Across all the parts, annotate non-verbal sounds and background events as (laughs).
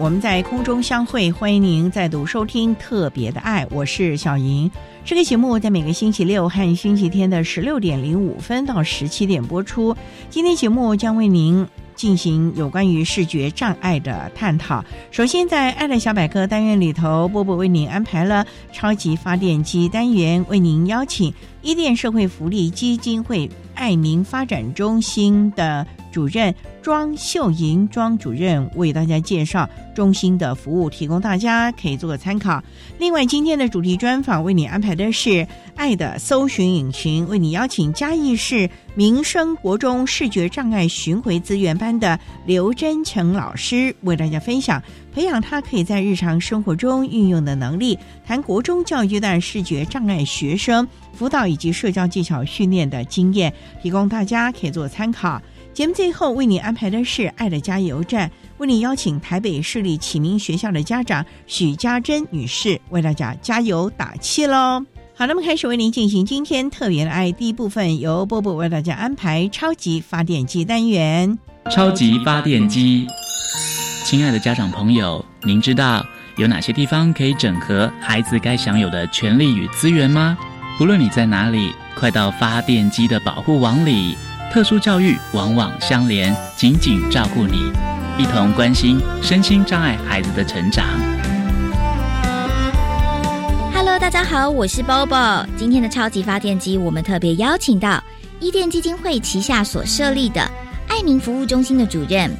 我们在空中相会，欢迎您再度收听特别的爱，我是小莹。这个节目在每个星期六和星期天的十六点零五分到十七点播出。今天节目将为您进行有关于视觉障碍的探讨。首先，在“爱的小百科”单元里头，波波为您安排了超级发电机单元，为您邀请伊甸社会福利基金会爱民发展中心的。主任庄秀莹庄主任为大家介绍中心的服务，提供大家可以做个参考。另外，今天的主题专访为你安排的是“爱的搜寻引擎”，为你邀请嘉义市民生国中视觉障碍巡回资源班的刘真成老师为大家分享培养他可以在日常生活中运用的能力，谈国中教育阶段视觉障碍学生辅导以及社交技巧训练的经验，提供大家可以做参考。节目最后为你安排的是“爱的加油站”，为你邀请台北市立启明学校的家长许家珍女士为大家加油打气喽。好，那么开始为您进行今天特别的爱第一部分，由波波为大家安排超级发电机单元。超级发电机，亲爱的家长朋友，您知道有哪些地方可以整合孩子该享有的权利与资源吗？不论你在哪里，快到发电机的保护网里。特殊教育往往相连，紧紧照顾你，一同关心身心障碍孩子的成长。Hello，大家好，我是 Bobo。今天的超级发电机，我们特别邀请到伊甸基金会旗下所设立的爱民服务中心的主任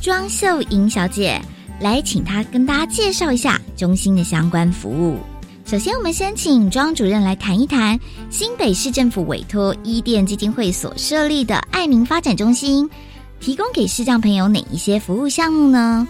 庄秀莹小姐，来请她跟大家介绍一下中心的相关服务。首先，我们先请庄主任来谈一谈新北市政府委托伊甸基金会所设立的爱民发展中心，提供给视障朋友哪一些服务项目呢？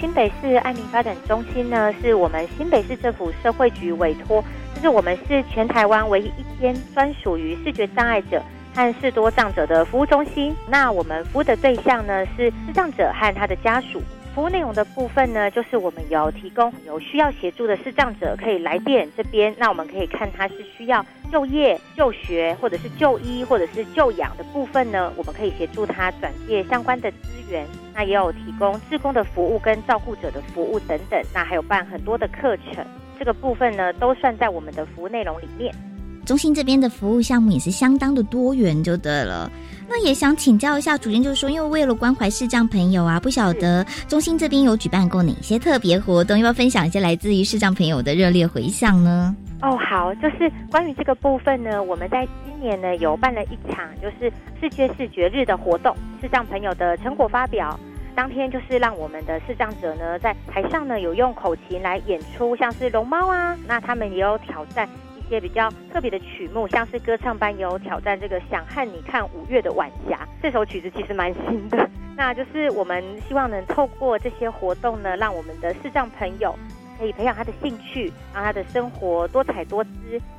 新北市爱民发展中心呢，是我们新北市政府社会局委托，就是我们是全台湾唯一一间专属于视觉障碍者和视多障者的服务中心。那我们服务的对象呢，是视障者和他的家属。服务内容的部分呢，就是我们有提供有需要协助的视障者可以来电这边，那我们可以看他是需要就业、就学，或者是就医，或者是就养的部分呢，我们可以协助他转介相关的资源。那也有提供志工的服务跟照顾者的服务等等，那还有办很多的课程，这个部分呢都算在我们的服务内容里面。中心这边的服务项目也是相当的多元，就对了。那也想请教一下主任，就是说，因为为了关怀视障朋友啊，不晓得中心这边有举办过哪些特别活动，要不要分享一些来自于视障朋友的热烈回响呢？哦，好，就是关于这个部分呢，我们在今年呢有办了一场就是世界视觉日的活动，视障朋友的成果发表，当天就是让我们的视障者呢在台上呢有用口琴来演出，像是龙猫啊，那他们也有挑战。也比较特别的曲目，像是歌唱班有挑战这个想和你看五月的晚霞，这首曲子其实蛮新的。(laughs) 那就是我们希望能透过这些活动呢，让我们的视障朋友可以培养他的兴趣，让他的生活多彩多姿。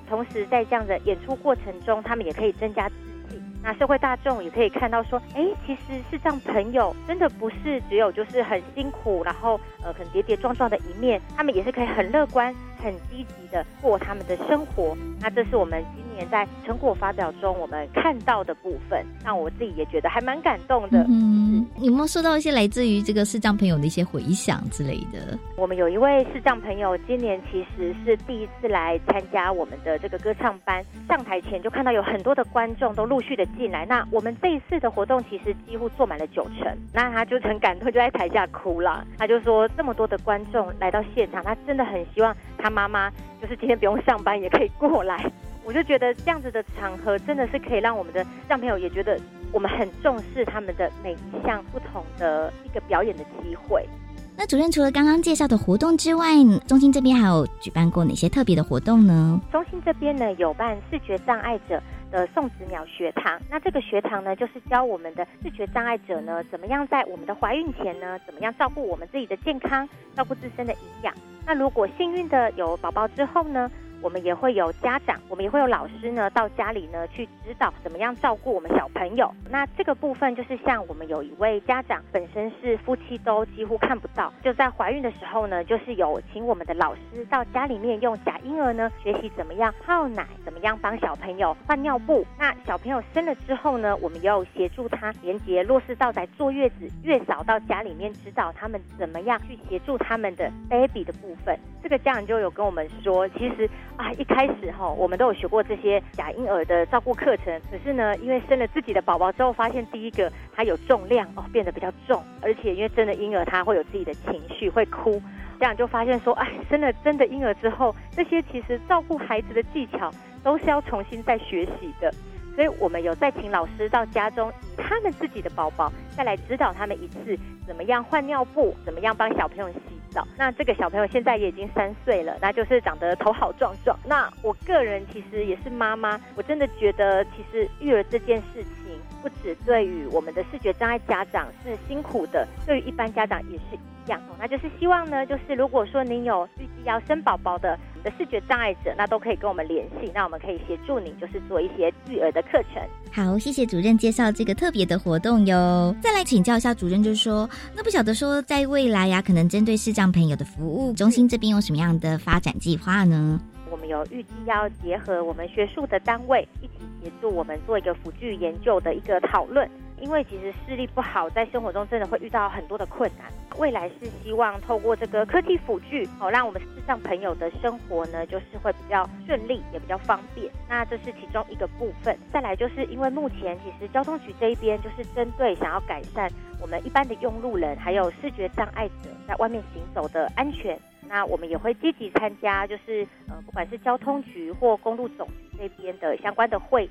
同时在这样的演出过程中，他们也可以增加自信。那社会大众也可以看到说，哎，其实视障朋友真的不是只有就是很辛苦，然后呃很跌跌撞撞的一面，他们也是可以很乐观。很积极的过他们的生活。那这是我们今年在成果发表中我们看到的部分，让我自己也觉得还蛮感动的。嗯，有没有收到一些来自于这个视障朋友的一些回响之类的？我们有一位视障朋友，今年其实是第一次来参加我们的这个歌唱班，上台前就看到有很多的观众都陆续的进来。那我们这一次的活动其实几乎坐满了九成，那他就很感动，就在台下哭了。他就说这么多的观众来到现场，他真的很希望他妈妈就是今天不用上班也可以过来。我就觉得这样子的场合真的是可以让我们的让朋友也觉得我们很重视他们的每一项不同的一个表演的机会。那主任除了刚刚介绍的活动之外，中心这边还有举办过哪些特别的活动呢？中心这边呢有办视觉障碍者的送子鸟学堂，那这个学堂呢就是教我们的视觉障碍者呢怎么样在我们的怀孕前呢怎么样照顾我们自己的健康，照顾自身的营养。那如果幸运的有宝宝之后呢？我们也会有家长，我们也会有老师呢，到家里呢去指导怎么样照顾我们小朋友。那这个部分就是像我们有一位家长本身是夫妻都几乎看不到，就在怀孕的时候呢，就是有请我们的老师到家里面用假婴儿呢学习怎么样泡奶，怎么样帮小朋友换尿布。那小朋友生了之后呢，我们又协助他连接落实到在坐月子，月嫂到家里面指导他们怎么样去协助他们的 baby 的部分。这个家长就有跟我们说，其实。啊，一开始哈，我们都有学过这些假婴儿的照顾课程。可是呢，因为生了自己的宝宝之后，发现第一个他有重量哦，变得比较重，而且因为真的婴儿他会有自己的情绪，会哭，这样就发现说，哎，生了真的婴儿之后，这些其实照顾孩子的技巧都是要重新再学习的。所以我们有再请老师到家中，以他们自己的宝宝再来指导他们一次，怎么样换尿布，怎么样帮小朋友洗那这个小朋友现在也已经三岁了，那就是长得头好壮壮。那我个人其实也是妈妈，我真的觉得其实育儿这件事情，不止对于我们的视觉障碍家长是辛苦的，对于一般家长也是一样。那就是希望呢，就是如果说您有预计要生宝宝的。的视觉障碍者，那都可以跟我们联系，那我们可以协助你，就是做一些育儿的课程。好，谢谢主任介绍这个特别的活动哟。再来请教一下主任，就是说，那不晓得说，在未来呀，可能针对视障朋友的服务中心这边有什么样的发展计划呢？我们有预计要结合我们学术的单位，一起协助我们做一个辅具研究的一个讨论。因为其实视力不好，在生活中真的会遇到很多的困难。未来是希望透过这个科技辅具，哦，让我们视障朋友的生活呢，就是会比较顺利，也比较方便。那这是其中一个部分。再来就是因为目前其实交通局这一边就是针对想要改善我们一般的用路人，还有视觉障碍者在外面行走的安全，那我们也会积极参加，就是呃，不管是交通局或公路总局这边的相关的会议。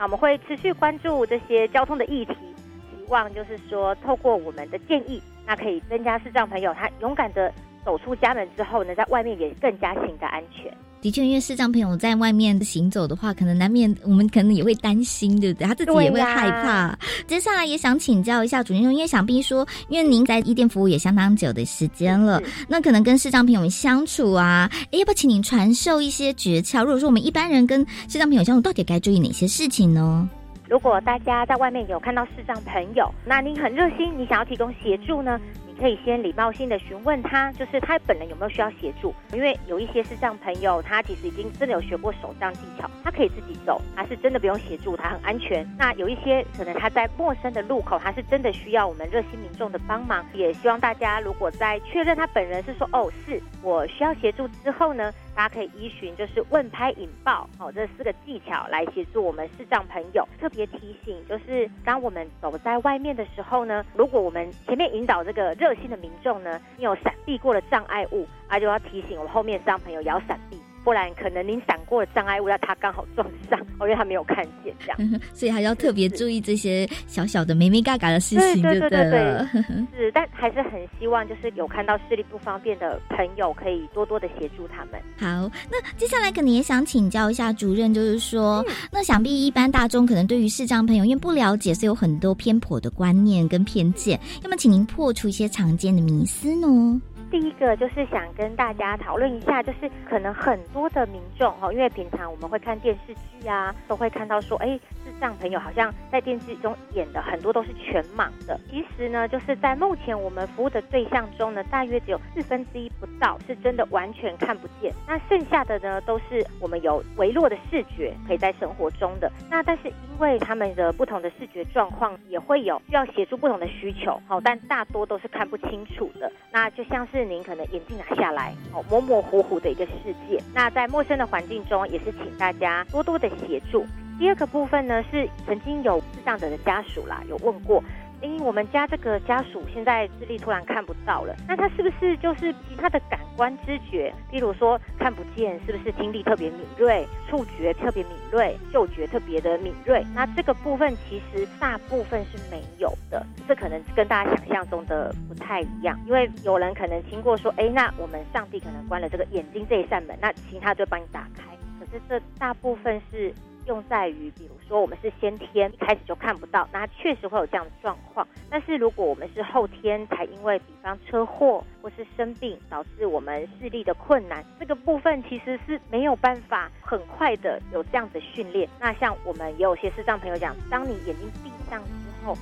那我们会持续关注这些交通的议题，希望就是说，透过我们的建议，那可以增加视障朋友他勇敢的走出家门之后呢，在外面也更加行的安全。的确，因为视障朋友在外面行走的话，可能难免我们可能也会担心，对不对？他自己也会害怕。接下来也想请教一下主任，因为想必说，因为您在伊店服务也相当久的时间了，那可能跟视障朋友们相处啊，哎，要不要请您传授一些诀窍？如果说我们一般人跟视障朋友相处，到底该注意哪些事情呢？如果大家在外面有看到视障朋友，那您很热心，你想要提供协助呢？可以先礼貌性的询问他，就是他本人有没有需要协助，因为有一些视障朋友，他其实已经真的有学过手杖技巧，他可以自己走，他是真的不用协助，他很安全。那有一些可能他在陌生的路口，他是真的需要我们热心民众的帮忙。也希望大家如果在确认他本人是说哦是我需要协助之后呢，大家可以依循就是问拍引爆哦这四个技巧来协助我们视障朋友。特别提醒就是当我们走在外面的时候呢，如果我们前面引导这个热心的民众呢，你有闪避过了障碍物，啊，就要提醒我们后面视障朋友也要闪避。不然可能您闪过的障碍物，要他刚好撞上，因为他没有看见这样，(laughs) 所以还要特别注意这些小小的、眉眉嘎嘎的事情，对对对对，(laughs) 是，但还是很希望就是有看到视力不方便的朋友，可以多多的协助他们。好，那接下来可能也想请教一下主任，就是说，那想必一般大众可能对于视障朋友因为不了解，所以有很多偏颇的观念跟偏见，那么请您破除一些常见的迷思呢？第一个就是想跟大家讨论一下，就是可能很多的民众哈，因为平常我们会看电视剧啊，都会看到说，哎，像朋友好像在电视中演的很多都是全盲的。其实呢，就是在目前我们服务的对象中呢，大约只有四分之一不到是真的完全看不见，那剩下的呢，都是我们有微弱的视觉可以在生活中的。那但是因为他们的不同的视觉状况，也会有需要协助不同的需求，好，但大多都是看不清楚的。那就像是您可能眼镜拿下来，哦，模模糊糊的一个世界。那在陌生的环境中，也是请大家多多的协助。第二个部分呢，是曾经有智障者的家属啦，有问过。因为我们家这个家属现在视力突然看不到了，那他是不是就是其他的感官知觉，例如说看不见，是不是听力特别敏锐，触觉特别敏锐，嗅觉特别的敏锐？那这个部分其实大部分是没有的，这可能跟大家想象中的不太一样。因为有人可能听过说，哎，那我们上帝可能关了这个眼睛这一扇门，那其他就帮你打开。可是这大部分是。用在于，比如说我们是先天一开始就看不到，那确实会有这样的状况。但是如果我们是后天才因为，比方车祸或是生病导致我们视力的困难，这个部分其实是没有办法很快的有这样的训练。那像我们也有些视障朋友讲，当你眼睛闭上之后，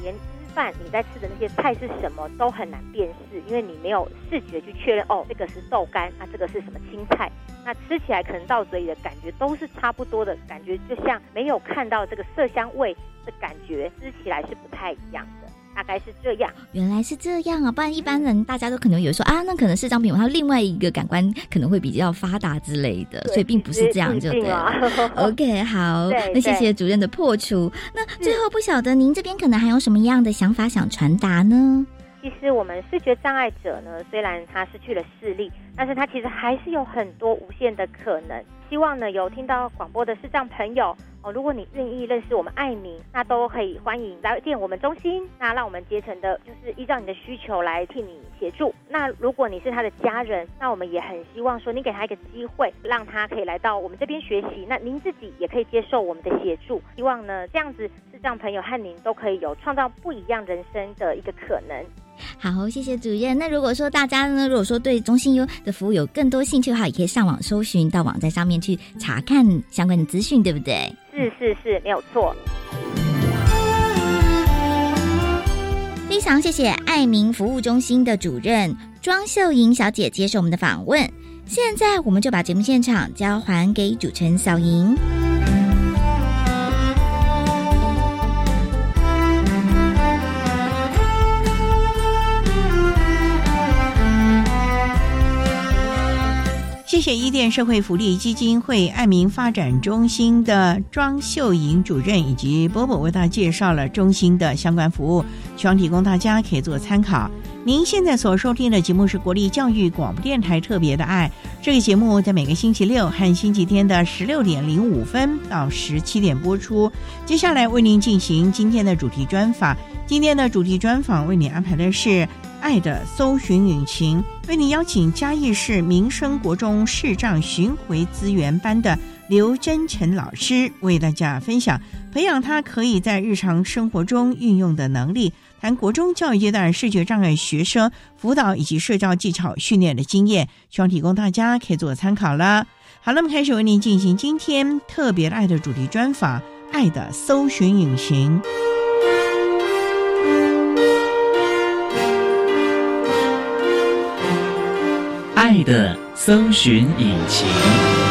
连饭你在吃的那些菜是什么都很难辨识，因为你没有视觉去确认哦，这个是豆干，那这个是什么青菜？那吃起来可能到嘴里的感觉都是差不多的，感觉就像没有看到这个色香味的感觉，吃起来是不太一样的。大概是这样，原来是这样啊！不然一般人大家都可能有说啊，那可能是张品，他另外一个感官可能会比较发达之类的，所以并不是这样，就对了。(laughs) OK，好，那谢谢主任的破除。那最后不晓得您这边可能还有什么样的想法想传达呢？其实我们视觉障碍者呢，虽然他失去了视力，但是他其实还是有很多无限的可能。希望呢，有听到广播的视障朋友哦，如果你愿意认识我们爱民，那都可以欢迎来电我们中心，那让我们竭诚的，就是依照你的需求来替你协助。那如果你是他的家人，那我们也很希望说，你给他一个机会，让他可以来到我们这边学习。那您自己也可以接受我们的协助，希望呢，这样子是让朋友和您都可以有创造不一样人生的一个可能。好，谢谢主任。那如果说大家呢，如果说对中心优的服务有更多兴趣的话，也可以上网搜寻，到网站上面去查看相关的资讯，对不对？是是是，没有错。非常谢谢爱民服务中心的主任庄秀莹小姐接受我们的访问。现在我们就把节目现场交还给主持人小莹。谢谢伊甸社会福利基金会爱民发展中心的庄秀莹主任以及波波为大家介绍了中心的相关服务，希望提供大家可以做参考。您现在所收听的节目是国立教育广播电台特别的爱，这个节目在每个星期六和星期天的十六点零五分到十七点播出。接下来为您进行今天的主题专访，今天的主题专访为您安排的是。爱的搜寻引擎为您邀请嘉义市民生国中视障巡回资源班的刘真成老师为大家分享培养他可以在日常生活中运用的能力，谈国中教育阶段视觉障碍学生辅导以及社交技巧训练的经验，希望提供大家可以做参考了。好，了，我们开始为您进行今天特别的爱的主题专访，爱的搜寻引擎。爱的搜寻引擎。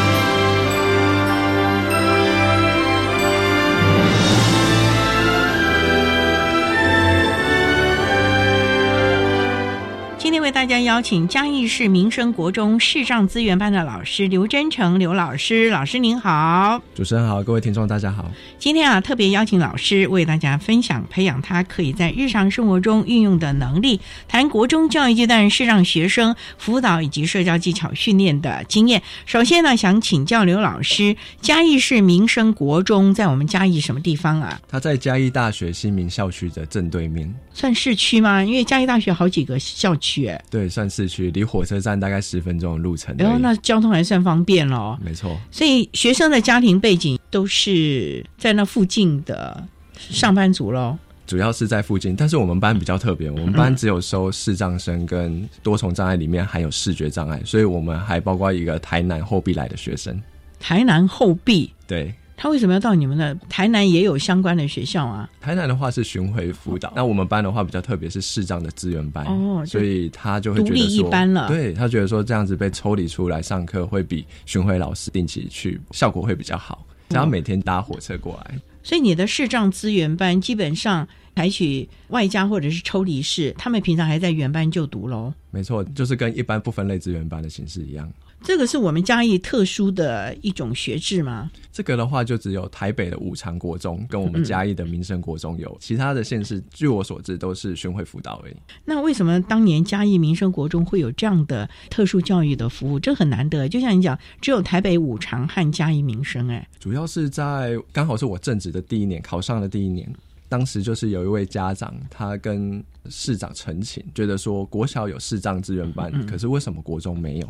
为大家邀请嘉义市民生国中视障资源班的老师刘真成刘老师，老师您好，主持人好，各位听众大家好。今天啊，特别邀请老师为大家分享培养他可以在日常生活中运用的能力，谈国中教育阶段视障学生辅导以及社交技巧训练的经验。首先呢，想请教刘老师，嘉义市民生国中在我们嘉义什么地方啊？他在嘉义大学新民校区的正对面，算市区吗？因为嘉义大学好几个校区。对，算市区，离火车站大概十分钟的路程。然后那交通还算方便咯。没错。所以学生的家庭背景都是在那附近的上班族喽。主要是在附近，但是我们班比较特别，我们班只有收视障生跟多重障碍里面含有视觉障碍，所以我们还包括一个台南后壁来的学生。台南后壁，对，他为什么要到你们的台南也有相关的学校啊？台南的话是巡回辅导，那我们班的话比较特别，是视障的资源班哦所以他就会觉独立得说一班了对他觉得说这样子被抽离出来上课，会比巡回老师定期去效果会比较好。只要每天搭火车过来，所以你的视障资源班基本上采取外加或者是抽离式，他们平常还在原班就读喽。没错，就是跟一般不分类资源班的形式一样。这个是我们嘉义特殊的一种学制吗？这个的话，就只有台北的五常国中跟我们嘉义的民生国中有，其他的县市据我所知都是巡回辅导而已。那为什么当年嘉义民生国中会有这样的特殊教育的服务？这很难得。就像你讲，只有台北五常和嘉义民生，哎，主要是在刚好是我正职的第一年，考上的第一年，当时就是有一位家长，他跟市长陈情，觉得说国小有视障资源班，可是为什么国中没有？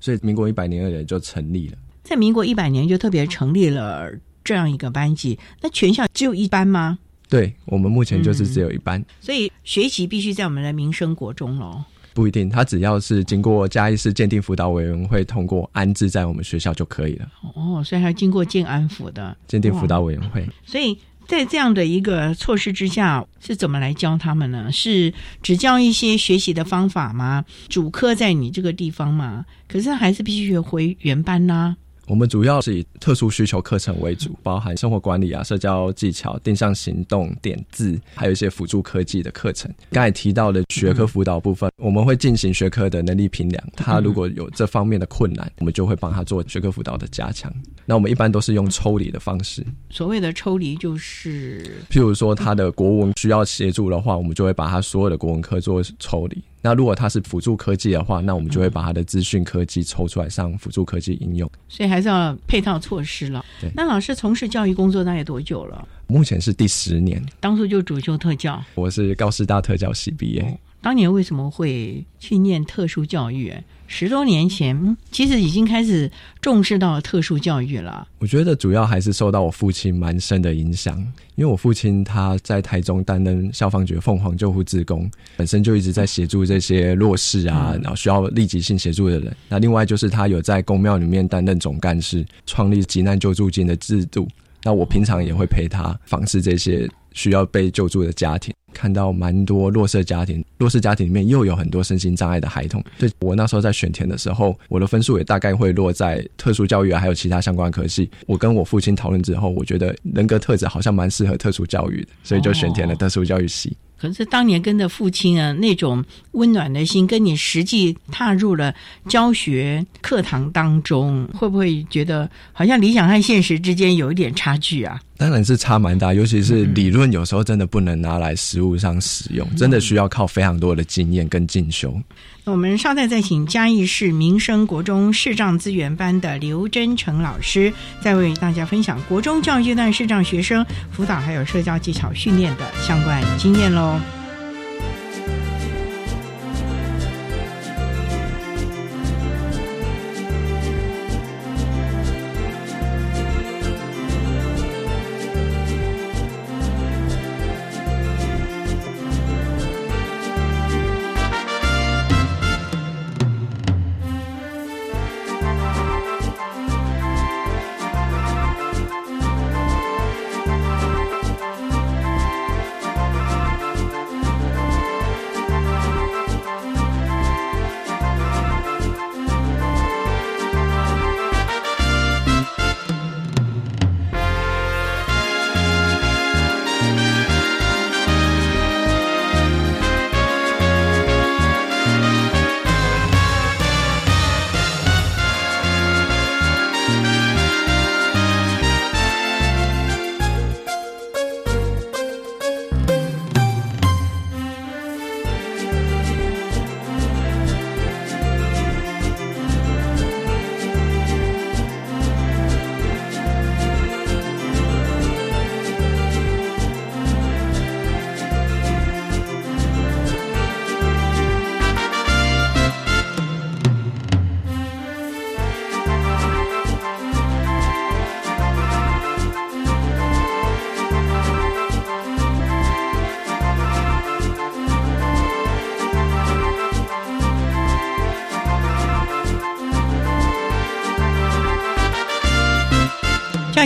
所以民国一百年二年就成立了。在民国一百年就特别成立了这样一个班级。那全校只有一班吗？对我们目前就是只有一班，所以学习必须在我们的民生国中喽。不一定，他只要是经过嘉义市鉴定辅导委员会通过安置在我们学校就可以了。哦，所以还要经过建安府的鉴定辅导委员会。所以在这样的一个措施之下，是怎么来教他们呢？是只教一些学习的方法吗？主科在你这个地方吗？可是还是必须回原班呐、我们主要是以特殊需求课程为主，包含生活管理啊、社交技巧、定向行动、点字，还有一些辅助科技的课程。刚才提到的学科辅导部分，我们会进行学科的能力评量，他如果有这方面的困难，我们就会帮他做学科辅导的加强。那我们一般都是用抽离的方式，所谓的抽离就是譬如说他的国文需要协助的话，我们就会把他所有的国文科做抽离。那如果他是辅助科技的话，那我们就会把他的资讯科技抽出来上辅助科技应用。所以还是要配套措施了对。那老师从事教育工作大概多久了？目前是第十年，当初就主修特教，我是高师大特教系毕业。当年为什么会去念特殊教育？十多年前，嗯其实已经开始重视到特殊教育了。我觉得主要还是受到我父亲蛮深的影响，因为我父亲他在台中担任消防局凤凰救护志工，本身就一直在协助这些弱势啊，然后需要立即性协助的人。那另外就是他有在公庙里面担任总干事，创立急难救助金的制度。那我平常也会陪他访视这些需要被救助的家庭，看到蛮多弱势家庭，弱势家庭里面又有很多身心障碍的孩童。所以我那时候在选填的时候，我的分数也大概会落在特殊教育啊，还有其他相关科系。我跟我父亲讨论之后，我觉得人格特质好像蛮适合特殊教育的，所以就选填了特殊教育系。可是当年跟着父亲啊，那种温暖的心，跟你实际踏入了教学课堂当中，会不会觉得好像理想和现实之间有一点差距啊？当然是差蛮大，尤其是理论有时候真的不能拿来实物上使用，真的需要靠非常多的经验跟进修。我们稍待再请嘉义市民生国中视障资源班的刘真成老师，再为大家分享国中教育阶段视障学生辅导还有社交技巧训练的相关经验喽。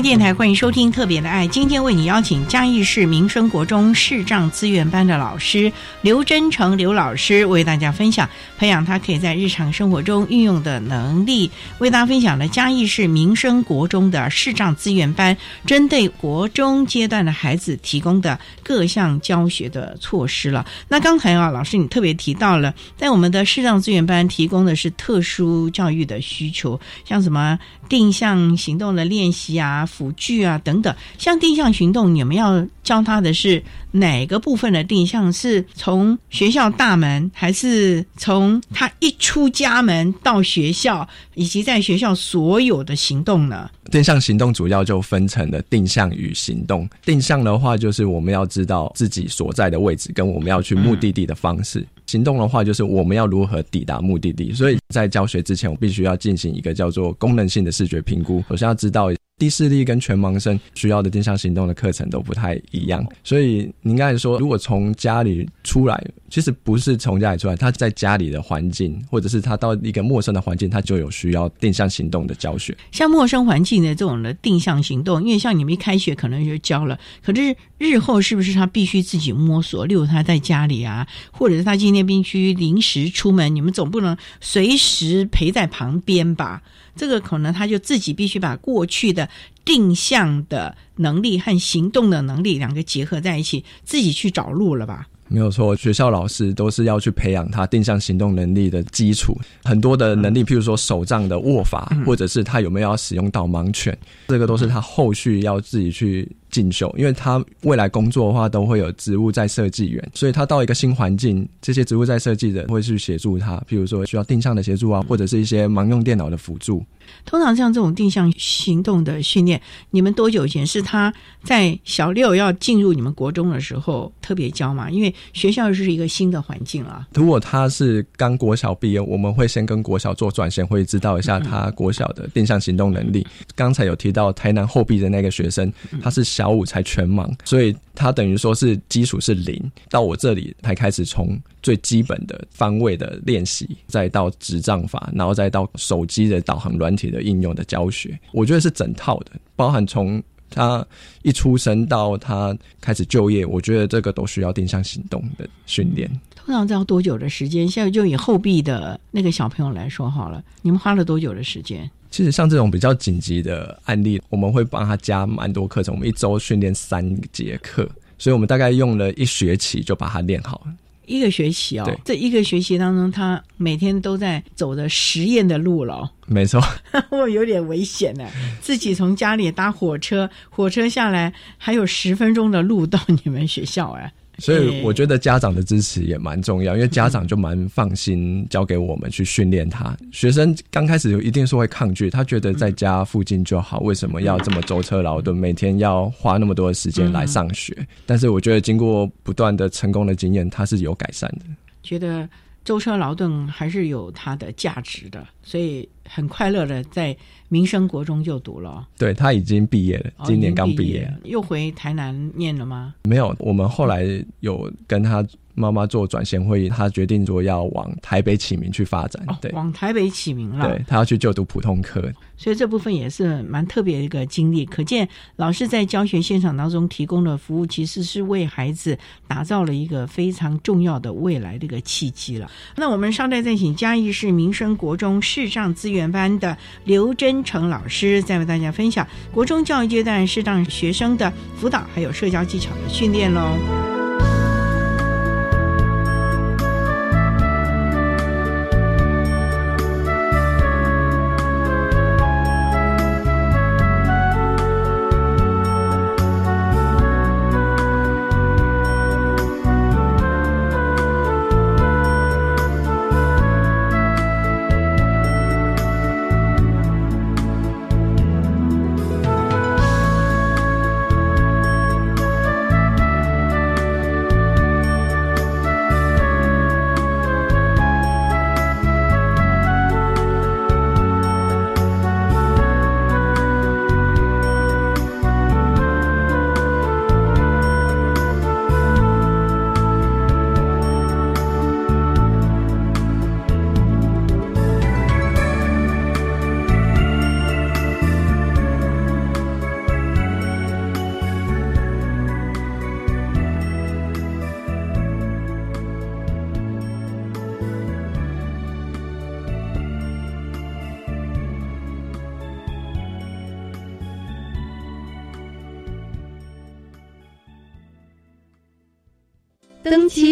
电台欢迎收听《特别的爱》，今天为你邀请嘉义市民生国中视障资源班的老师刘真成刘老师，为大家分享培养他可以在日常生活中运用的能力。为大家分享了嘉义市民生国中的视障资源班针对国中阶段的孩子提供的各项教学的措施了。那刚才啊，老师你特别提到了，在我们的视障资源班提供的是特殊教育的需求，像什么定向行动的练习啊。辅具啊等等，像定向行动，你们要教他的是哪个部分的定向？是从学校大门，还是从他一出家门到学校，以及在学校所有的行动呢？定向行动主要就分成了定向与行动。定向的话，就是我们要知道自己所在的位置，跟我们要去目的地的方式；行动的话，就是我们要如何抵达目的地。所以在教学之前，我必须要进行一个叫做功能性的视觉评估。首先要知道。低视力跟全盲生需要的定向行动的课程都不太一样，所以您刚才说，如果从家里出来，其实不是从家里出来，他在家里的环境，或者是他到一个陌生的环境，他就有需要定向行动的教学。像陌生环境的这种的定向行动，因为像你们一开学可能就教了，可是日后是不是他必须自己摸索？例如他在家里啊，或者是他今天必须临时出门，你们总不能随时陪在旁边吧？这个可能他就自己必须把过去的定向的能力和行动的能力两个结合在一起，自己去找路了吧？没有错，学校老师都是要去培养他定向行动能力的基础，很多的能力，譬如说手杖的握法，或者是他有没有要使用导盲犬，这个都是他后续要自己去。进修，因为他未来工作的话，都会有职务在设计员，所以他到一个新环境，这些职务在设计的会去协助他，譬如说需要定向的协助啊，或者是一些盲用电脑的辅助。通常像这种定向行动的训练，你们多久以前是他在小六要进入你们国中的时候特别教嘛？因为学校是一个新的环境啊。如果他是刚国小毕业，我们会先跟国小做转衔，会知道一下他国小的定向行动能力。刚才有提到台南后壁的那个学生，他是小。小五才全盲，所以他等于说是基础是零，到我这里才开始从最基本的方位的练习，再到执杖法，然后再到手机的导航软体的应用的教学。我觉得是整套的，包含从他一出生到他开始就业，我觉得这个都需要定向行动的训练。通常要多久的时间？现在就以后壁的那个小朋友来说好了，你们花了多久的时间？其实像这种比较紧急的案例，我们会帮他加蛮多课程。我们一周训练三节课，所以我们大概用了一学期就把它练好了。一个学期哦，这一个学期当中，他每天都在走的实验的路了。没错，(laughs) 我有点危险呢。自己从家里搭火车，火车下来还有十分钟的路到你们学校哎。所以我觉得家长的支持也蛮重要，因为家长就蛮放心交给我们去训练他。学生刚开始一定是会抗拒，他觉得在家附近就好，为什么要这么舟车劳顿，每天要花那么多的时间来上学？但是我觉得经过不断的成功的经验，他是有改善的。觉得舟车劳顿还是有它的价值的，所以很快乐的在。民生国中就读了，对他已经毕业了，今年刚毕业，又回台南念了吗？没有，我们后来有跟他。妈妈做转衔会议，他决定说要往台北启明去发展，对，往台北启明了。对他要去就读普通科，所以这部分也是蛮特别的一个经历。可见老师在教学现场当中提供的服务，其实是为孩子打造了一个非常重要的未来的一个契机了。那我们稍待再请嘉义市民生国中视障资源班的刘真成老师，再为大家分享国中教育阶段视障学生的辅导还有社交技巧的训练喽。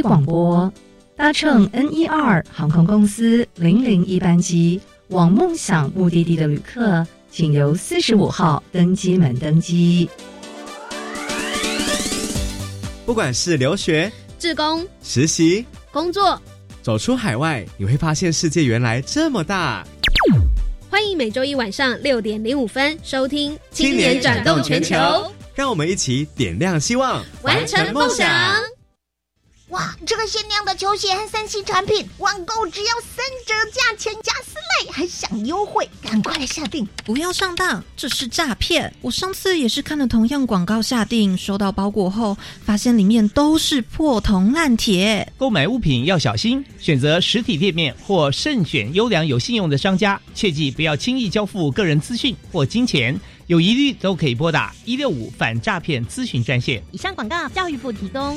机广播。搭乘 N 一二航空公司零零一班机往梦想目的地的旅客，请由四十五号登机门登机。不管是留学、志工、实习、工作，走出海外，你会发现世界原来这么大。欢迎每周一晚上六点零五分收听《青年转动全球》，让我们一起点亮希望，完成梦想。哇，这个限量的球鞋和三 C 产品，网购只要三折价钱加四类，还享优惠，赶快来下定！不要上当，这是诈骗！我上次也是看了同样广告下定，收到包裹后，发现里面都是破铜烂铁。购买物品要小心，选择实体店面或慎选优良有信用的商家，切记不要轻易交付个人资讯或金钱，有疑虑都可以拨打一六五反诈骗咨询专线。以上广告，教育部提供。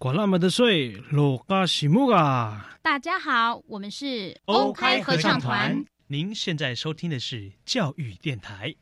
管那么的水，落嘎西木啊！大家好，我们是欧开合唱团。您现在收听的是教育电台。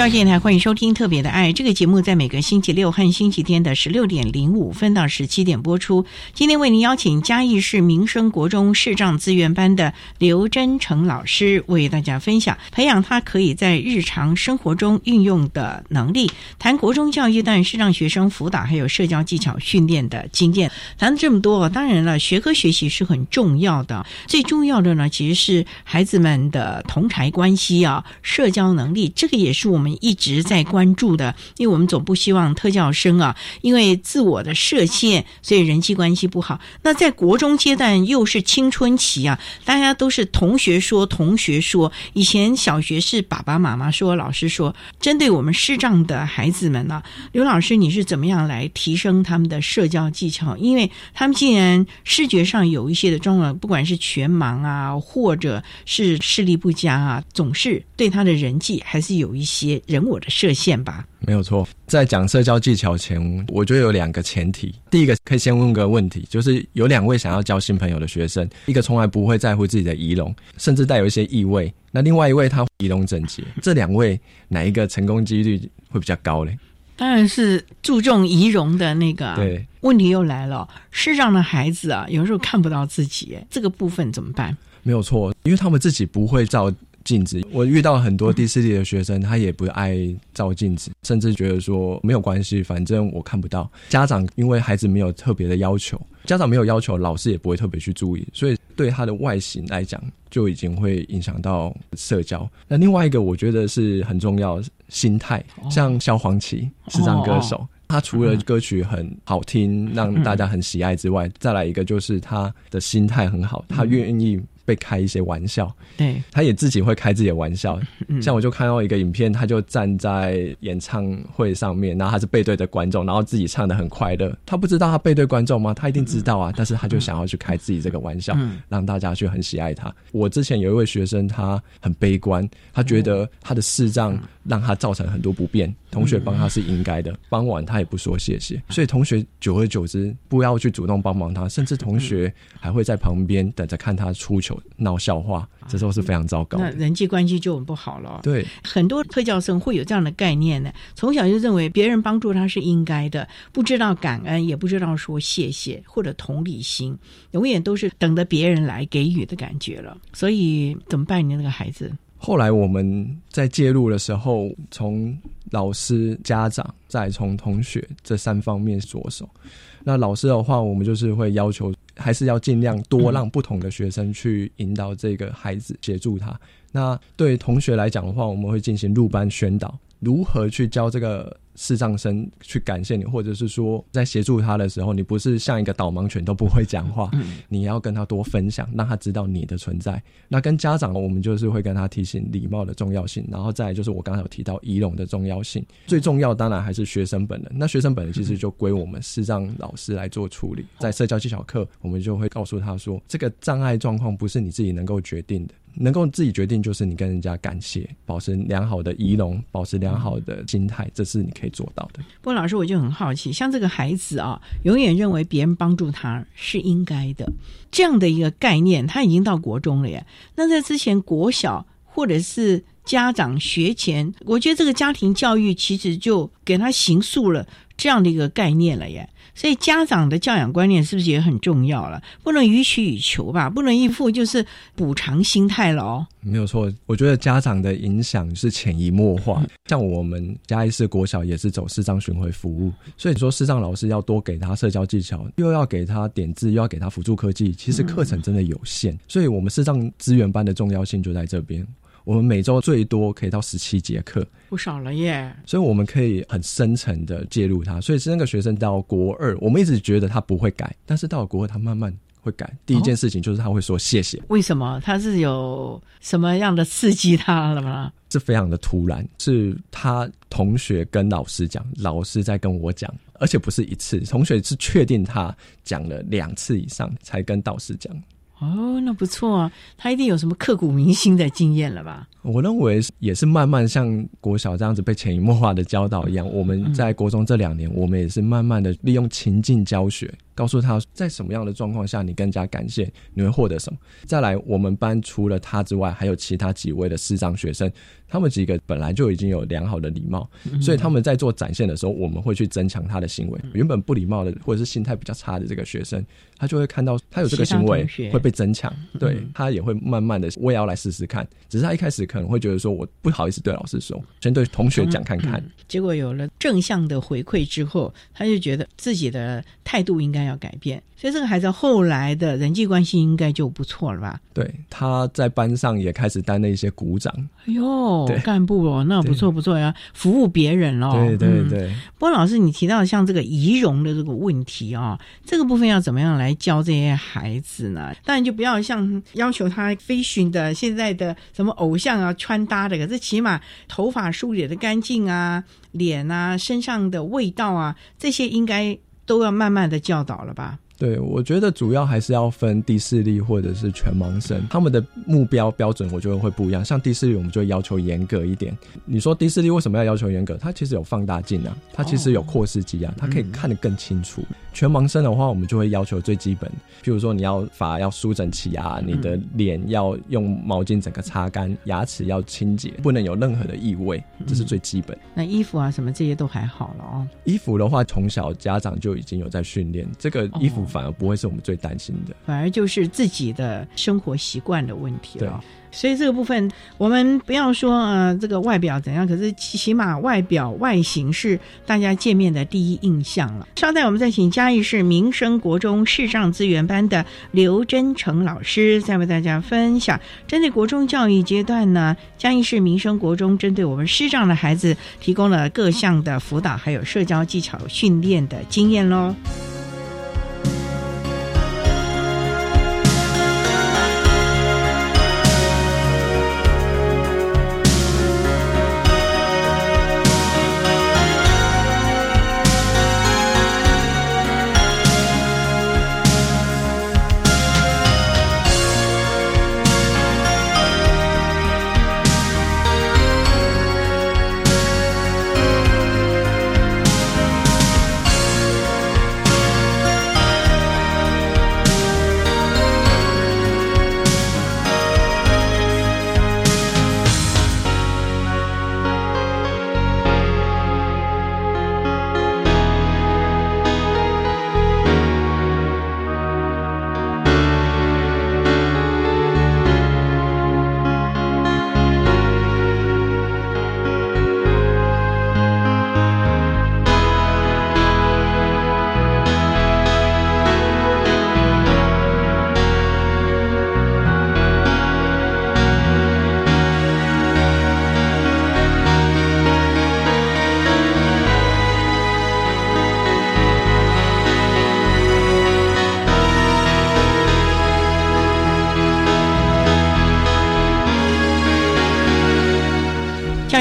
教育电台欢迎收听《特别的爱》这个节目，在每个星期六和星期天的十六点零五分到十七点播出。今天为您邀请嘉义市民生国中视障资源班的刘真成老师，为大家分享培养他可以在日常生活中运用的能力，谈国中教育但视障学生辅导还有社交技巧训练的经验。谈了这么多，当然了，学科学习是很重要的，最重要的呢，其实是孩子们的同台关系啊，社交能力，这个也是我们。一直在关注的，因为我们总不希望特教生啊，因为自我的设限，所以人际关系不好。那在国中阶段又是青春期啊，大家都是同学说，同学说。以前小学是爸爸妈妈说，老师说。针对我们视障的孩子们呢，刘老师，你是怎么样来提升他们的社交技巧？因为他们既然视觉上有一些的状况，不管是全盲啊，或者是视力不佳啊，总是对他的人际还是有一些。人我的设限吧，没有错。在讲社交技巧前，我觉得有两个前提。第一个可以先问个问题，就是有两位想要交新朋友的学生，一个从来不会在乎自己的仪容，甚至带有一些异味；那另外一位他仪容整洁。(laughs) 这两位哪一个成功几率会比较高嘞？当然是注重仪容的那个。对，问题又来了，视障的孩子啊，有时候看不到自己，这个部分怎么办？没有错，因为他们自己不会照。镜子，我遇到很多第四季的学生，他也不爱照镜子，甚至觉得说没有关系，反正我看不到。家长因为孩子没有特别的要求，家长没有要求，老师也不会特别去注意，所以对他的外形来讲，就已经会影响到社交。那另外一个，我觉得是很重要，心态。像萧煌奇，视障歌手，他除了歌曲很好听，让大家很喜爱之外，再来一个就是他的心态很好，他愿意。会开一些玩笑，对，他也自己会开自己的玩笑。像我就看到一个影片，他就站在演唱会上面，然后他是背对着观众，然后自己唱的很快乐。他不知道他背对观众吗？他一定知道啊，但是他就想要去开自己这个玩笑，让大家去很喜爱他。我之前有一位学生，他很悲观，他觉得他的视障让他造成很多不便，同学帮他是应该的，帮完他也不说谢谢，所以同学久而久之不要去主动帮忙他，甚至同学还会在旁边等着看他出糗。闹笑话，这都是非常糟糕的。那人际关系就很不好了。对，很多特教生会有这样的概念呢，从小就认为别人帮助他是应该的，不知道感恩，也不知道说谢谢或者同理心，永远都是等着别人来给予的感觉了。所以怎么办？你那个孩子？后来我们在介入的时候，从老师、家长，再从同学这三方面着手。那老师的话，我们就是会要求，还是要尽量多让不同的学生去引导这个孩子，协助他。那对同学来讲的话，我们会进行入班宣导，如何去教这个。视障生去感谢你，或者是说在协助他的时候，你不是像一个导盲犬都不会讲话，你要跟他多分享，让他知道你的存在。那跟家长，我们就是会跟他提醒礼貌的重要性，然后再就是我刚才有提到仪容的重要性。最重要当然还是学生本人。那学生本人其实就归我们视障老师来做处理。在社交技巧课，我们就会告诉他说，这个障碍状况不是你自己能够决定的。能够自己决定，就是你跟人家感谢，保持良好的仪容，保持良好的心态，这是你可以做到的。不过，老师我就很好奇，像这个孩子啊，永远认为别人帮助他是应该的，这样的一个概念，他已经到国中了耶。那在之前国小或者是家长学前，我觉得这个家庭教育其实就给他形塑了这样的一个概念了耶。所以家长的教养观念是不是也很重要了？不能予取予求吧，不能一副就是补偿心态了哦。没有错，我觉得家长的影响是潜移默化。像我们嘉义市国小也是走视障巡回服务，所以说视障老师要多给他社交技巧，又要给他点字，又要给他辅助科技，其实课程真的有限。所以我们视障资源班的重要性就在这边。我们每周最多可以到十七节课，不少了耶。所以我们可以很深层的介入他。所以是那个学生到国二，我们一直觉得他不会改，但是到了国二，他慢慢会改。第一件事情就是他会说谢谢。为什么？他是有什么样的刺激他了吗？是非常的突然，是他同学跟老师讲，老师在跟我讲，而且不是一次，同学是确定他讲了两次以上才跟导师讲。哦，那不错啊，他一定有什么刻骨铭心的经验了吧？我认为也是慢慢像国小这样子被潜移默化的教导一样。我们在国中这两年，我们也是慢慢的利用情境教学，告诉他在什么样的状况下你更加感谢，你会获得什么。再来，我们班除了他之外，还有其他几位的师长学生。他们几个本来就已经有良好的礼貌，所以他们在做展现的时候，我们会去增强他的行为。原本不礼貌的或者是心态比较差的这个学生，他就会看到他有这个行为会被增强，对他也会慢慢的，我也要来试试看。只是他一开始可能会觉得说，我不好意思对老师说，先对同学讲看看。结果有了正向的回馈之后，他就觉得自己的态度应该要改变。所以这个孩子后来的人际关系应该就不错了吧？对，他在班上也开始担任一些鼓掌。哎呦，干部哦，那不错不错呀，服务别人哦。对对对。不过老师，你提到像这个仪容的这个问题啊，这个部分要怎么样来教这些孩子呢？当然就不要像要求他飞寻的现在的什么偶像啊穿搭的，可是起码头发梳理的干净啊，脸啊，身上的味道啊，这些应该都要慢慢的教导了吧？对，我觉得主要还是要分低视力或者是全盲生，他们的目标标准我觉得会不一样。像低视力，我们就要求严格一点。你说低视力为什么要要求严格？它其实有放大镜啊，它其实有扩视机啊，它可以看得更清楚。全盲生的话，我们就会要求最基本，譬如说你要发要梳整齐啊，你的脸要用毛巾整个擦干，牙齿要清洁，不能有任何的异味，这是最基本。那衣服啊什么这些都还好了哦。衣服的话，从小家长就已经有在训练这个衣服。反而不会是我们最担心的，反而就是自己的生活习惯的问题了。所以这个部分，我们不要说呃这个外表怎样，可是起码外表外形是大家见面的第一印象了。稍待，我们再请嘉义市民生国中视障资源班的刘真成老师，再为大家分享针对国中教育阶段呢，嘉义市民生国中针对我们视障的孩子提供了各项的辅导，还有社交技巧训练的经验喽。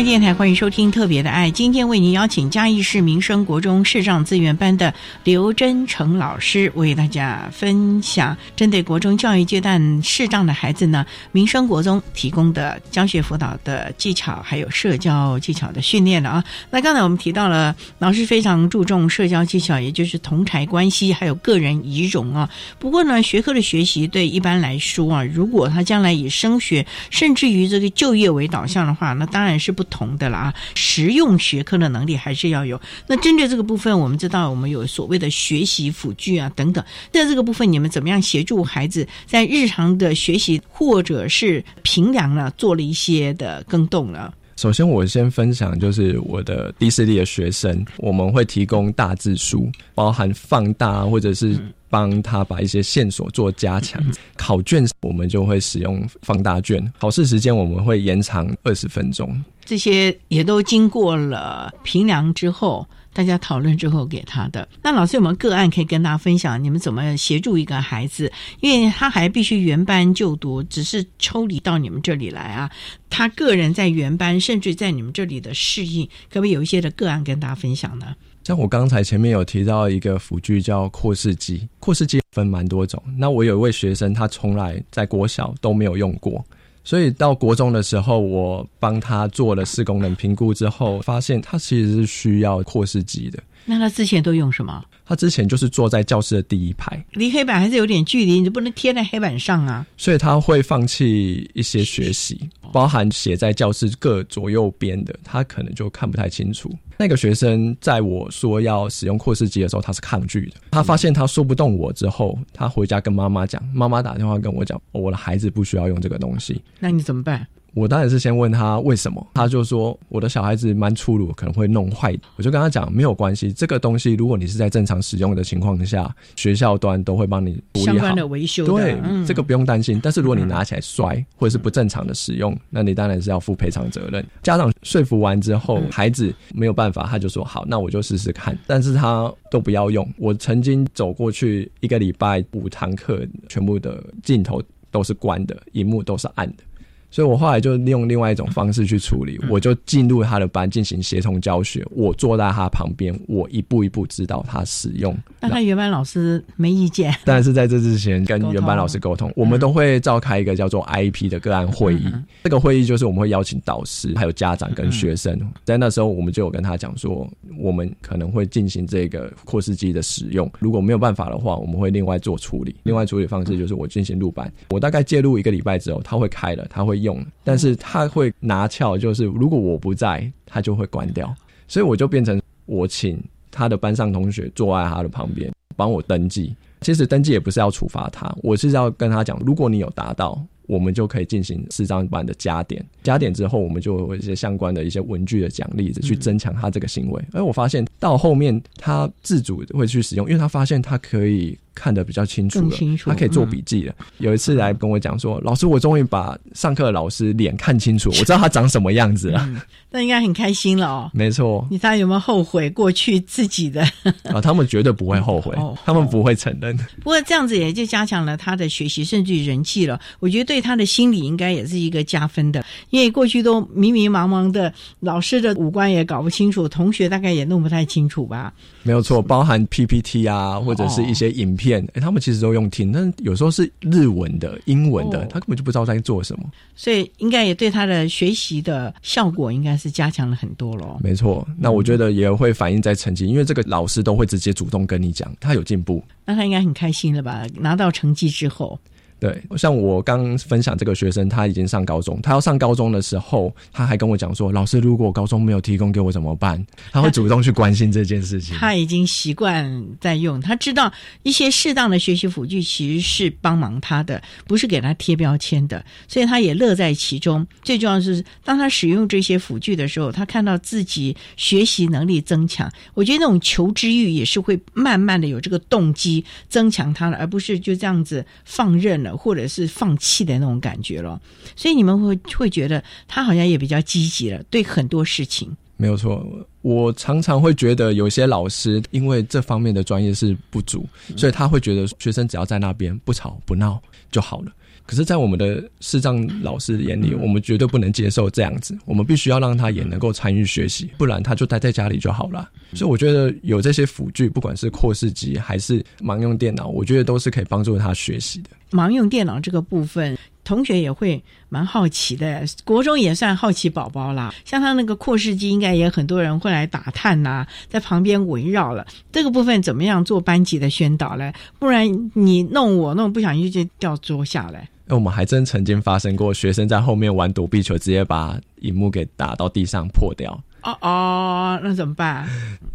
电台欢迎收听《特别的爱》，今天为您邀请嘉义市民生国中视障资源班的刘真成老师为大家分享针对国中教育阶段视障的孩子呢，民生国中提供的教学辅导的技巧，还有社交技巧的训练了啊。那刚才我们提到了老师非常注重社交技巧，也就是同台关系，还有个人仪容啊。不过呢，学科的学习对一般来说啊，如果他将来以升学甚至于这个就业为导向的话，那当然是。不同的了啊，实用学科的能力还是要有。那针对这个部分，我们知道我们有所谓的学习辅具啊等等。在这个部分，你们怎么样协助孩子在日常的学习或者是平凉呢，做了一些的更动呢？首先，我先分享就是我的迪士尼的学生，我们会提供大字书，包含放大或者是帮他把一些线索做加强。考卷我们就会使用放大卷，考试时间我们会延长二十分钟。这些也都经过了评量之后，大家讨论之后给他的。那老师有没有个案可以跟大家分享？你们怎么协助一个孩子？因为他还必须原班就读，只是抽离到你们这里来啊。他个人在原班，甚至在你们这里的适应，可不可以有一些的个案跟大家分享呢？像我刚才前面有提到一个辅具叫扩视机，扩视机分蛮多种。那我有一位学生，他从来在国小都没有用过。所以到国中的时候，我帮他做了视功能评估之后，发现他其实是需要扩视机的。那他之前都用什么？他之前就是坐在教室的第一排，离黑板还是有点距离，你就不能贴在黑板上啊。所以他会放弃一些学习，包含写在教室各左右边的，他可能就看不太清楚。那个学生在我说要使用扩视机的时候，他是抗拒的。他发现他说不动我之后，他回家跟妈妈讲，妈妈打电话跟我讲，我的孩子不需要用这个东西。那你怎么办？我当然是先问他为什么，他就说我的小孩子蛮粗鲁，可能会弄坏。我就跟他讲没有关系，这个东西如果你是在正常使用的情况下，学校端都会帮你相关的维修。对，这个不用担心。但是如果你拿起来摔，或者是不正常的使用，那你当然是要负赔偿责任。家长说服完之后，孩子没有办法，他就说好，那我就试试看。但是他都不要用。我曾经走过去一个礼拜五堂课，全部的镜头都是关的，荧幕都是暗的。所以我后来就利用另外一种方式去处理，我就进入他的班进行协同教学，我坐在他旁边，我一步一步指导他使用。那他原班老师没意见？(laughs) 但是在这之前跟原班老师沟通，我们都会召开一个叫做 IP 的个案会议。这个会议就是我们会邀请导师、还有家长跟学生，在那时候我们就有跟他讲说，我们可能会进行这个扩视机的使用，如果没有办法的话，我们会另外做处理。另外处理方式就是我进行录班，我大概介入一个礼拜之后，他会开了，他会。用，但是他会拿翘，就是如果我不在，他就会关掉，所以我就变成我请他的班上同学坐在他的旁边帮我登记。其实登记也不是要处罚他，我是要跟他讲，如果你有达到，我们就可以进行四张班的加点。加点之后，我们就有一些相关的一些文具的奖励，去增强他这个行为。而我发现到后面，他自主会去使用，因为他发现他可以。看得比较清楚了，他可以做笔记了。有一次来跟我讲说：“老师，我终于把上课的老师脸看清楚，我知道他长什么样子了。”那应该很开心了哦。没错，你他有没有后悔过去自己的？(laughs) 啊，他们绝对不会后悔，他们不会承认。不过这样子也就加强了他的学习，甚至于人气了。我觉得对他的心理应该也是一个加分的，因为过去都迷迷茫茫的，老师的五官也搞不清楚，同学大概也弄不太清楚吧。没有错，包含 PPT 啊，或者是一些影片，哎，他们其实都用听，但有时候是日文的、英文的，他根本就不知道在做什么。所以应该也对他的学习的效果应该是加强了很多咯。没错，那我觉得也会反映在成绩，因为这个老师都会直接主动跟你讲他有进步，那他应该很开心了吧？拿到成绩之后。对，像我刚分享这个学生，他已经上高中，他要上高中的时候，他还跟我讲说：“老师，如果高中没有提供给我怎么办？” (laughs) 他会主动去关心这件事情。他已经习惯在用，他知道一些适当的学习辅具其实是帮忙他的，不是给他贴标签的，所以他也乐在其中。最重要的是，当他使用这些辅具的时候，他看到自己学习能力增强，我觉得那种求知欲也是会慢慢的有这个动机增强他的，而不是就这样子放任了。或者是放弃的那种感觉了，所以你们会会觉得他好像也比较积极了，对很多事情没有错。我常常会觉得有些老师因为这方面的专业是不足，所以他会觉得学生只要在那边不吵不闹就好了。可是，在我们的视障老师眼里，我们绝对不能接受这样子。我们必须要让他也能够参与学习，不然他就待在家里就好了。所以，我觉得有这些辅具，不管是扩视机还是盲用电脑，我觉得都是可以帮助他学习的。盲用电脑这个部分，同学也会蛮好奇的。国中也算好奇宝宝啦，像他那个扩视机，应该也很多人会来打探呐，在旁边围绕了。这个部分怎么样做班级的宣导嘞？不然你弄我弄，不小心就掉桌下来。那我们还真曾经发生过，学生在后面玩躲避球，直接把荧幕给打到地上破掉。哦哦，那怎么办？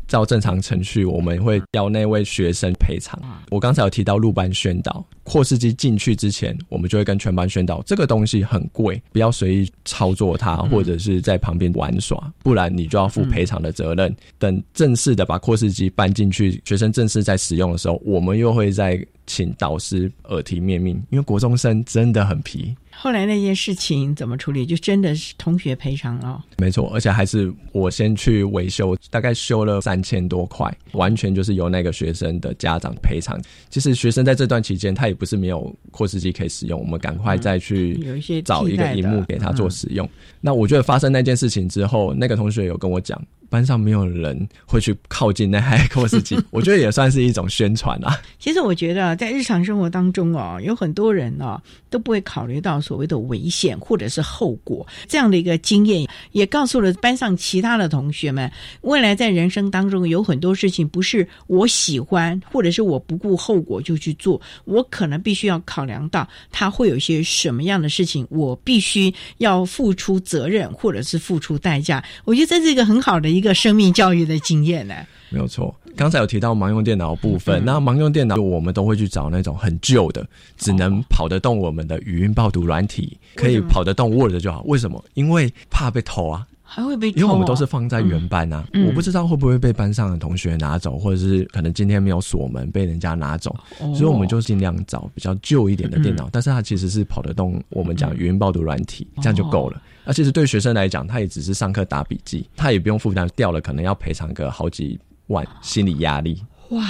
照正常程序，我们会要那位学生赔偿。我刚才有提到入班宣导，扩视机进去之前，我们就会跟全班宣导，这个东西很贵，不要随意操作它，或者是在旁边玩耍，不然你就要负赔偿的责任。等正式的把扩视机搬进去，学生正式在使用的时候，我们又会在请导师耳提面命，因为国中生真的很皮。后来那件事情怎么处理？就真的是同学赔偿了。没错，而且还是我先去维修，大概修了三千多块，完全就是由那个学生的家长赔偿。其实学生在这段期间，他也不是没有扩视机可以使用，我们赶快再去有一些找一个荧幕给他做使用。那我觉得发生那件事情之后，那个同学有跟我讲。班上没有人会去靠近那台扩视机，(laughs) 我觉得也算是一种宣传啊。其实我觉得在日常生活当中哦，有很多人哦都不会考虑到所谓的危险或者是后果这样的一个经验，也告诉了班上其他的同学们，未来在人生当中有很多事情不是我喜欢或者是我不顾后果就去做，我可能必须要考量到他会有一些什么样的事情，我必须要付出责任或者是付出代价。我觉得这是一个很好的一个生命教育的经验呢。没有错，刚才有提到盲用电脑部分，那盲用电脑我们都会去找那种很旧的，只能跑得动我们的语音报读软体，可以跑得动 Word 就好。为什么？因为怕被偷啊，还会被偷。因为我们都是放在原班啊，我不知道会不会被班上的同学拿走，或者是可能今天没有锁门被人家拿走，所以我们就尽量找比较旧一点的电脑，但是它其实是跑得动我们讲语音报读软体，这样就够了。而其实对学生来讲，他也只是上课打笔记，他也不用负担掉了，可能要赔偿个好几万，心理压力。哇，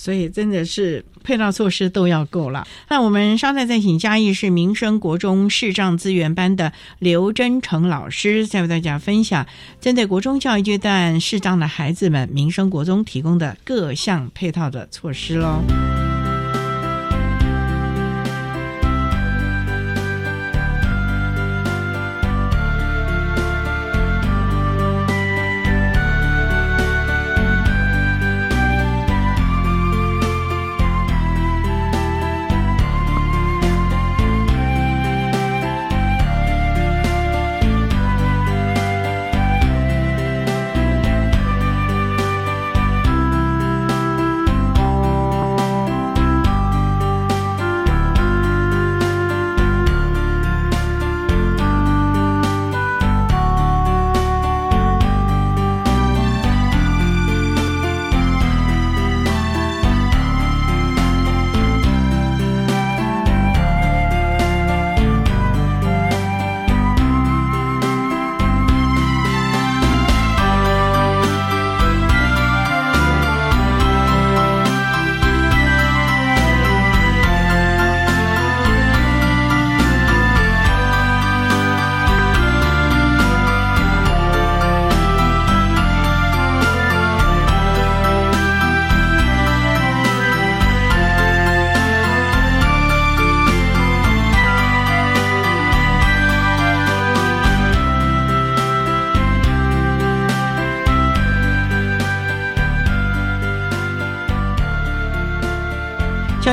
所以真的是配套措施都要够了。那我们稍待再请嘉义市民生国中视障资源班的刘真成老师，再为大家分享针对国中教育阶段视障的孩子们，民生国中提供的各项配套的措施喽。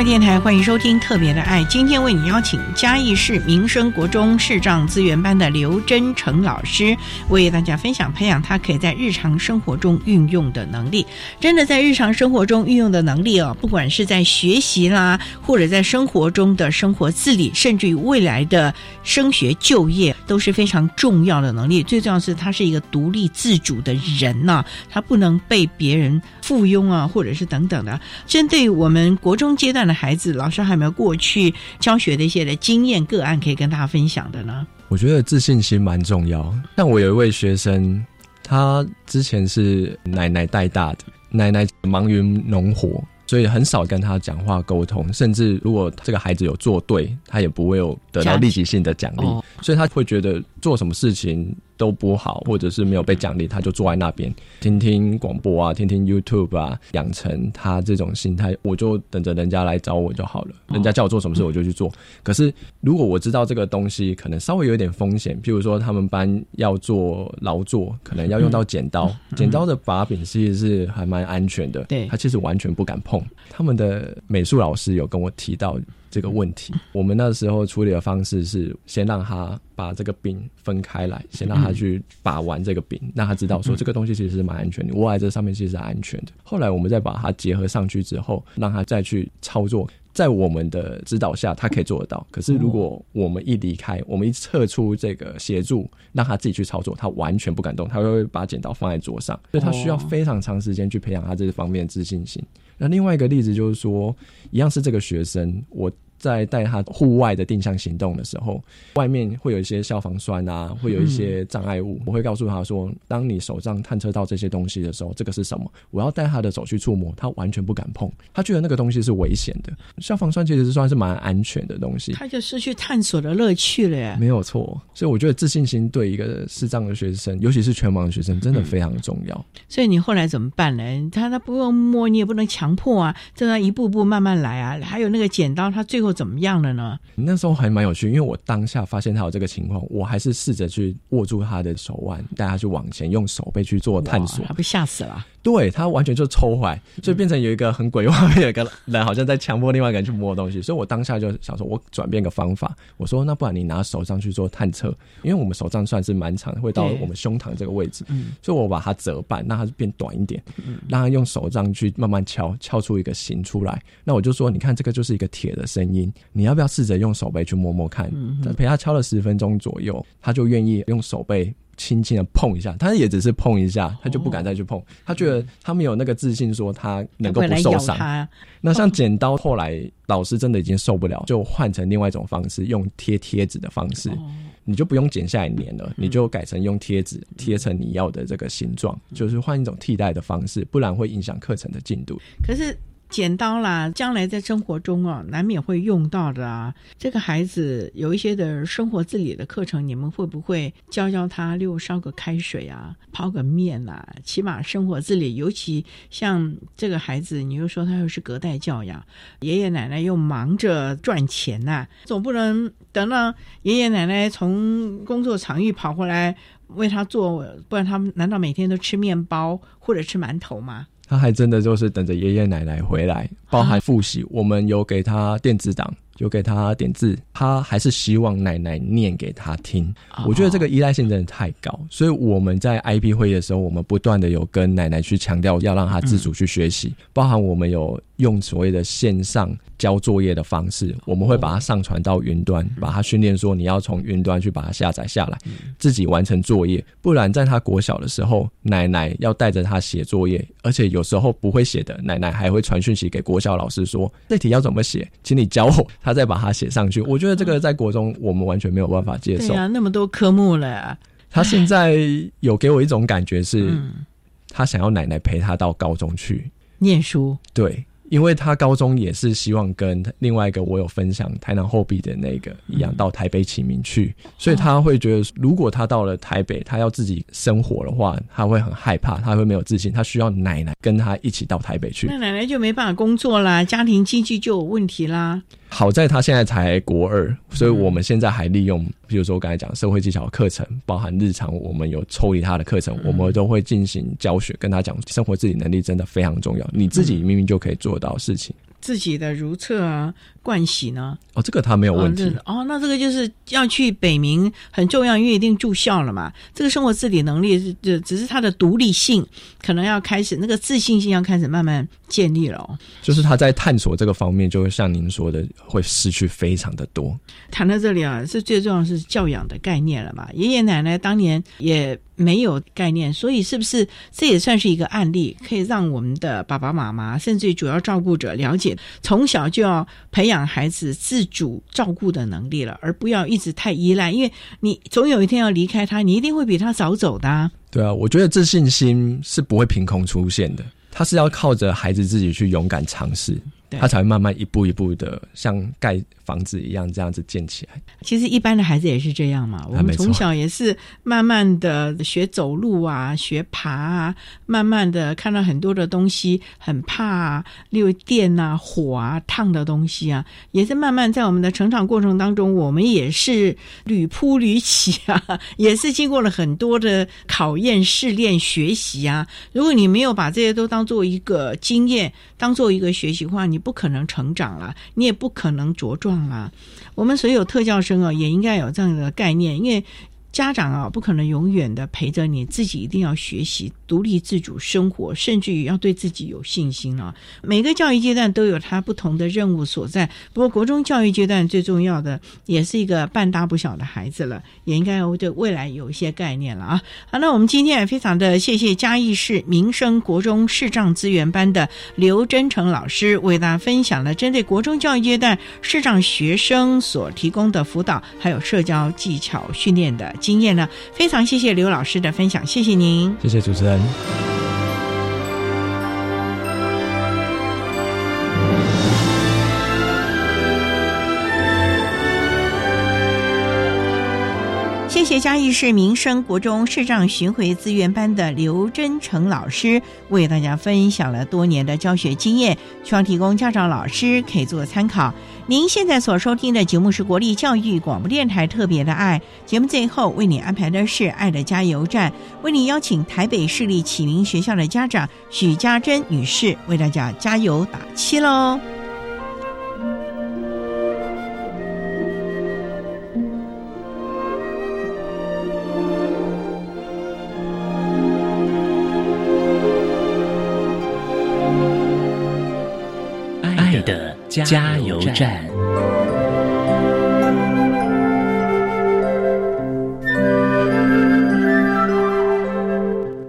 电台欢迎收听《特别的爱》，今天为你邀请嘉义市民生国中视障资源班的刘真成老师，为大家分享培养他可以在日常生活中运用的能力。真的在日常生活中运用的能力哦，不管是在学习啦，或者在生活中的生活自理，甚至于未来的升学就业，都是非常重要的能力。最重要是他是一个独立自主的人呐，他不能被别人附庸啊，或者是等等的。针对我们国中阶段。的孩子，老师还有没有过去教学的一些的经验个案可以跟大家分享的呢？我觉得自信心蛮重要。但我有一位学生，他之前是奶奶带大的，奶奶忙于农活，所以很少跟他讲话沟通，甚至如果这个孩子有做对，他也不会有得到立即性的奖励，所以他会觉得做什么事情。都不好，或者是没有被奖励，他就坐在那边听听广播啊，听听 YouTube 啊，养成他这种心态。我就等着人家来找我就好了，人家叫我做什么事我就去做。可是如果我知道这个东西可能稍微有一点风险，譬如说他们班要做劳作，可能要用到剪刀，剪刀的把柄其实是还蛮安全的，对他其实完全不敢碰。他们的美术老师有跟我提到。这个问题，我们那时候处理的方式是先让他把这个饼分开来，先让他去把玩这个饼，让他知道说这个东西其实是蛮安全的，握在这上面其实是安全的。后来我们再把它结合上去之后，让他再去操作，在我们的指导下，他可以做得到。可是如果我们一离开，我们一撤出这个协助，让他自己去操作，他完全不敢动，他会把剪刀放在桌上，所以他需要非常长时间去培养他这方面的自信心。那另外一个例子就是说，一样是这个学生，我。在带他户外的定向行动的时候，外面会有一些消防栓啊，会有一些障碍物。我会告诉他说：“当你手上探测到这些东西的时候，这个是什么？”我要带他的手去触摸，他完全不敢碰，他觉得那个东西是危险的。消防栓其实是算是蛮安全的东西，他就失去探索的乐趣了。耶。没有错，所以我觉得自信心对一个视障的学生，尤其是全盲的学生，真的非常重要。所以你后来怎么办呢？他他不用摸，你也不能强迫啊，这样一步步慢慢来啊。还有那个剪刀，他最后。怎么样了呢？那时候还蛮有趣，因为我当下发现他有这个情况，我还是试着去握住他的手腕，带他去往前，用手背去做探索。他被吓死了。对他完全就抽回来，所以变成有一个很鬼画面，有一个人好像在强迫另外一个人去摸东西。所以我当下就想说，我转变个方法，我说那不然你拿手杖去做探测，因为我们手杖算是蛮长，会到我们胸膛这个位置，所以我把它折半，让它变短一点，让它用手杖去慢慢敲，敲出一个形出来。那我就说，你看这个就是一个铁的声音，你要不要试着用手背去摸摸看？陪他敲了十分钟左右，他就愿意用手背。轻轻的碰一下，他也只是碰一下，他就不敢再去碰。他觉得他没有那个自信，说他能够不受伤。那像剪刀，后来老师真的已经受不了，就换成另外一种方式，用贴贴纸的方式，你就不用剪下来粘了，你就改成用贴纸贴成你要的这个形状，就是换一种替代的方式，不然会影响课程的进度。可是。剪刀啦，将来在生活中啊，难免会用到的啊。这个孩子有一些的生活自理的课程，你们会不会教教他？例如烧个开水啊，泡个面呐，起码生活自理。尤其像这个孩子，你又说他又是隔代教养，爷爷奶奶又忙着赚钱呐，总不能等到爷爷奶奶从工作场域跑回来为他做，不然他们难道每天都吃面包或者吃馒头吗？他还真的就是等着爷爷奶奶回来，包含复习，我们有给他电子档。就给他点字，他还是希望奶奶念给他听。我觉得这个依赖性真的太高，所以我们在 IP 会议的时候，我们不断的有跟奶奶去强调，要让他自主去学习。包含我们有用所谓的线上交作业的方式，我们会把它上传到云端，把它训练说你要从云端去把它下载下来，自己完成作业。不然在他国小的时候，奶奶要带着他写作业，而且有时候不会写的，奶奶还会传讯息给国小老师说这题要怎么写，请你教我。他再把它写上去，我觉得这个在国中我们完全没有办法接受。对啊，那么多科目了。他现在有给我一种感觉是，他想要奶奶陪他到高中去念书。对。因为他高中也是希望跟另外一个我有分享台南后壁的那个一样到台北启明去，所以他会觉得如果他到了台北，他要自己生活的话，他会很害怕，他会没有自信，他需要奶奶跟他一起到台北去。那奶奶就没办法工作啦，家庭经济就有问题啦。好在他现在才国二，所以我们现在还利用，比如说我刚才讲社会技巧课程，包含日常我们有抽离他的课程，我们都会进行教学，跟他讲生活自理能力真的非常重要，你自己明明就可以做到事情。自己的如厕啊、盥洗呢？哦，这个他没有问题。哦，那这个就是要去北明很重要，因为一定住校了嘛。这个生活自理能力是，就只是他的独立性可能要开始，那个自信心要开始慢慢建立了。就是他在探索这个方面，就会像您说的，会失去非常的多。谈到这里啊，是最重要是教养的概念了嘛？爷爷奶奶当年也。没有概念，所以是不是这也算是一个案例，可以让我们的爸爸妈妈，甚至于主要照顾者了解，从小就要培养孩子自主照顾的能力了，而不要一直太依赖，因为你总有一天要离开他，你一定会比他早走的。对啊，我觉得自信心是不会凭空出现的。他是要靠着孩子自己去勇敢尝试。对他才会慢慢一步一步的像盖房子一样这样子建起来。其实一般的孩子也是这样嘛，我们从小也是慢慢的学走路啊，学爬啊，慢慢的看到很多的东西很怕啊，例如电啊、火啊、烫的东西啊，也是慢慢在我们的成长过程当中，我们也是屡扑屡起啊，(laughs) 也是经过了很多的考验、试炼、学习啊。如果你没有把这些都当做一个经验，当做一个学习的话，你不可能成长了，你也不可能茁壮了。我们所有特教生啊，也应该有这样的概念，因为家长啊，不可能永远的陪着你，自己一定要学习独立自主生活，甚至于要对自己有信心啊。每个教育阶段都有它不同的任务所在，不过国中教育阶段最重要的，也是一个半大不小的孩子了，也应该对未来有一些概念了啊。好，那我们今天也非常的谢谢嘉义市民生国中视障资源班的刘真诚老师，为大家分享了针对国中教育阶段视障学生所提供的辅导，还有社交技巧训练的经验呢。非常谢谢刘老师的分享，谢谢您。谢谢主持人。嘉义市民生国中视障巡回资源班的刘真诚老师为大家分享了多年的教学经验，希望提供家长、老师可以做参考。您现在所收听的节目是国立教育广播电台特别的爱节目，最后为你安排的是爱的加油站，为你邀请台北市立启明学校的家长许家珍女士为大家加油打气喽。加油站。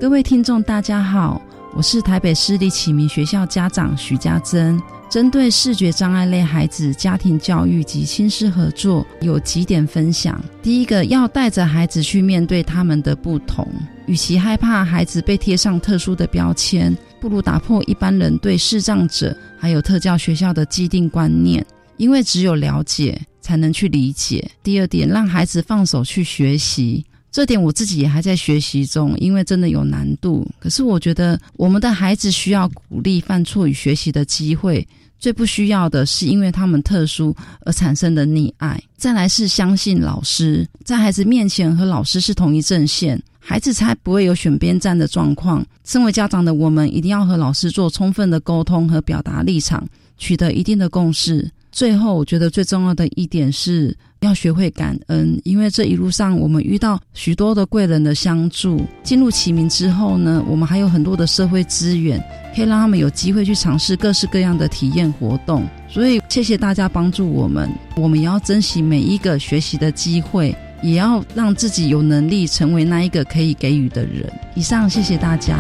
各位听众，大家好，我是台北市立启明学校家长徐家珍。针对视觉障碍类孩子家庭教育及亲师合作，有几点分享。第一个，要带着孩子去面对他们的不同，与其害怕孩子被贴上特殊的标签，不如打破一般人对视障者还有特教学校的既定观念。因为只有了解，才能去理解。第二点，让孩子放手去学习。这点我自己也还在学习中，因为真的有难度。可是我觉得我们的孩子需要鼓励犯错与学习的机会，最不需要的是因为他们特殊而产生的溺爱。再来是相信老师，在孩子面前和老师是同一阵线，孩子才不会有选边站的状况。身为家长的我们，一定要和老师做充分的沟通和表达立场，取得一定的共识。最后，我觉得最重要的一点是要学会感恩，因为这一路上我们遇到许多的贵人的相助。进入启明之后呢，我们还有很多的社会资源，可以让他们有机会去尝试各式各样的体验活动。所以，谢谢大家帮助我们，我们也要珍惜每一个学习的机会，也要让自己有能力成为那一个可以给予的人。以上，谢谢大家。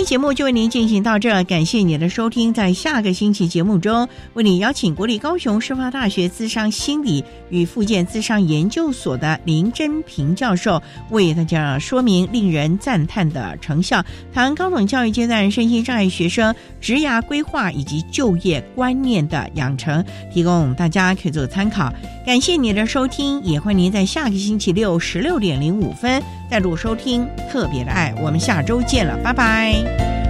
天节目就为您进行到这，感谢您的收听。在下个星期节目中，为您邀请国立高雄师范大学资商心理与附件资商研究所的林真平教授，为大家说明令人赞叹的成效，谈高等教育阶段身心障碍学生职涯规划以及就业观念的养成，提供大家可以做参考。感谢您的收听，也欢迎您在下个星期六十六点零五分再度收听特别的爱。我们下周见了，拜拜。you